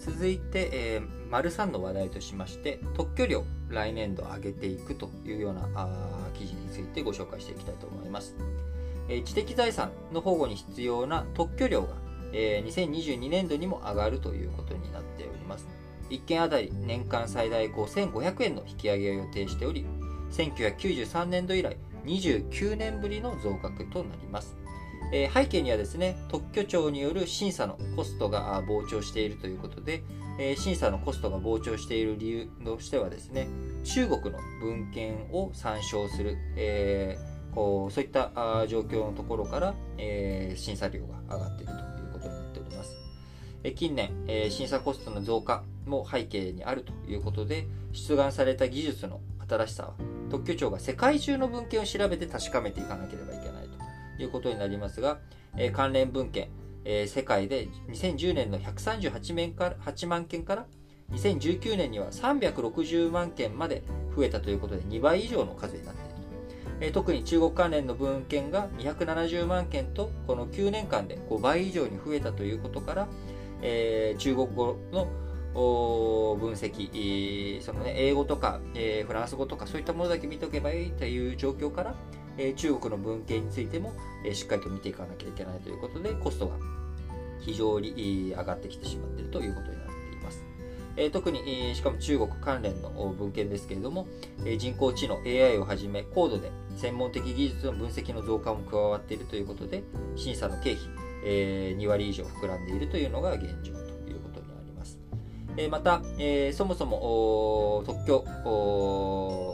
続いて、えー、丸3の話題としまして、特許料来年度上げていくというようなあ記事についてご紹介していきたいと思います。えー、知的財産の保護に必要な特許料が、えー、2022年度にも上がるということになっております。1件あたり年間最大5500円の引き上げを予定しており、1993年度以来29年ぶりの増額となります。えー、背景にはですね、特許庁による審査のコストが膨張しているということで、えー、審査のコストが膨張している理由としてはですね、中国の文献を参照する、えー、こうそういった状況のところから、え審査料が上がっているということになっております。え近年、え審査コストの増加も背景にあるということで、出願された技術の新しさは、特許庁が世界中の文献を調べて確かめていかなければいけないいうことになりますが、えー、関連文献、えー、世界で2010年の138万から8万件から2019年には360万件まで増えたということで2倍以上の数になっていると、えー、特に中国関連の文献が270万件とこの9年間で5倍以上に増えたということから、えー、中国語の分析、そのね、英語とか、えー、フランス語とかそういったものだけ見ておけばいいという状況から、え中国の文献についても、しっかりと見ていかなきゃいけないということで、コストが非常に上がってきてしまっているということになっています。特に、しかも中国関連の文献ですけれども、人工知能 AI をはじめ高度で専門的技術の分析の増加も加わっているということで、審査の経費、え2割以上膨らんでいるというのが現状ということになります。また、そもそも特許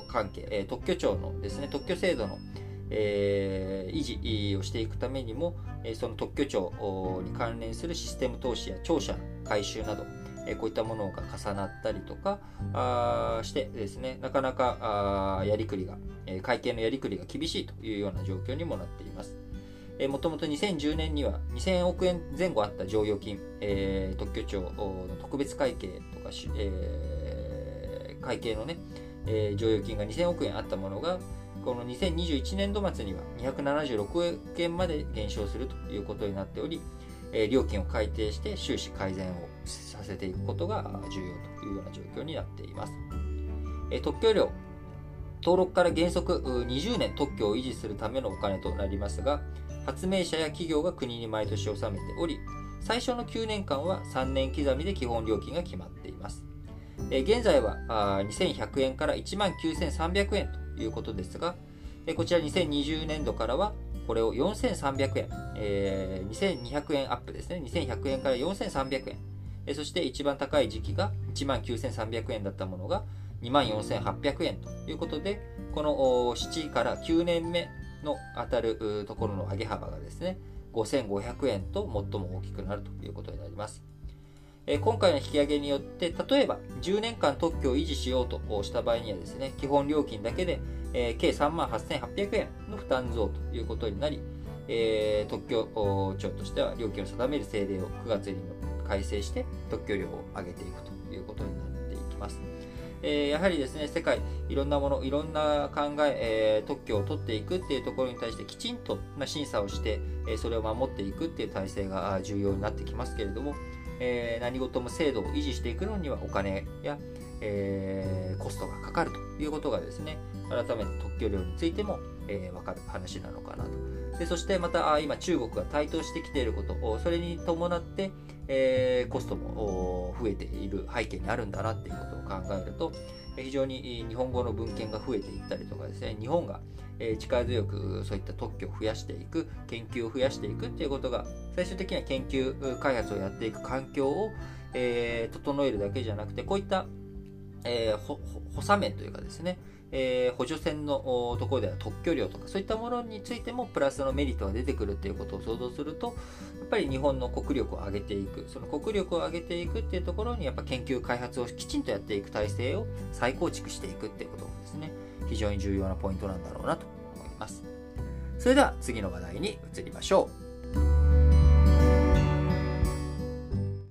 関係、特許庁のですね、特許制度の維持をしていくためにも、その特許庁に関連するシステム投資や庁舎改修など、こういったものが重なったりとかしてですね、なかなかやりくりが、会計のやりくりが厳しいというような状況にもなっています。もともと2010年には2000億円前後あった剰余金、特許庁の特別会計とか、会計のね、えー、剰余金が2000億円あったものが、この2021年度末には276億円まで減少するということになっており、え料金を改定して収支改善をさせていくことが重要というような状況になっています。え特許料登録から原則20年特許を維持するためのお金となりますが、発明者や企業が国に毎年納めており、最初の9年間は3年刻みで基本料金が決まっています。現在は2100円から1 9300円ということですが、えこちら2020年度からはこれを4300円、えー、2200円アップですね。2100円から4300円。えそして一番高い時期が1万9300円だったものが24800円ということで、この7から9年目の当たるところの上げ幅がですね、5500円と最も大きくなるということになります。今回の引き上げによって、例えば10年間特許を維持しようとした場合にはですね、基本料金だけで、計3万8800円の負担増ということになり、特許庁としては料金を定める政令を9月に改正して特許料を上げていくということになっていきます。やはりですね、世界、いろんなもの、いろんな考え、特許を取っていくっていうところに対してきちんと審査をして、それを守っていくっていう体制が重要になってきますけれども、えー、何事も制度を維持していくのにはお金や、えー、コストがかかるということがですね、改めて特許料についても、えー、分かる話なのかなと。でそしてまた今中国が台頭してきていること、それに伴って、えー、コストも増えている背景にあるんだなっていうことを考えると、非常に日本語の文献が増えていったりとかですね、日本が力強くそういった特許を増やしていく、研究を増やしていくっていうことが、最終的には研究開発をやっていく環境を、えー、整えるだけじゃなくて、こういった、えー、補佐面というかですね、えー、補助線のところでは特許料とかそういったものについてもプラスのメリットが出てくるっていうことを想像するとやっぱり日本の国力を上げていく。その国力を上げていくっていうところにやっぱ研究開発をきちんとやっていく体制を再構築していくっていうこともですね。非常に重要なポイントなんだろうなと思います。それでは次の話題に移りましょう。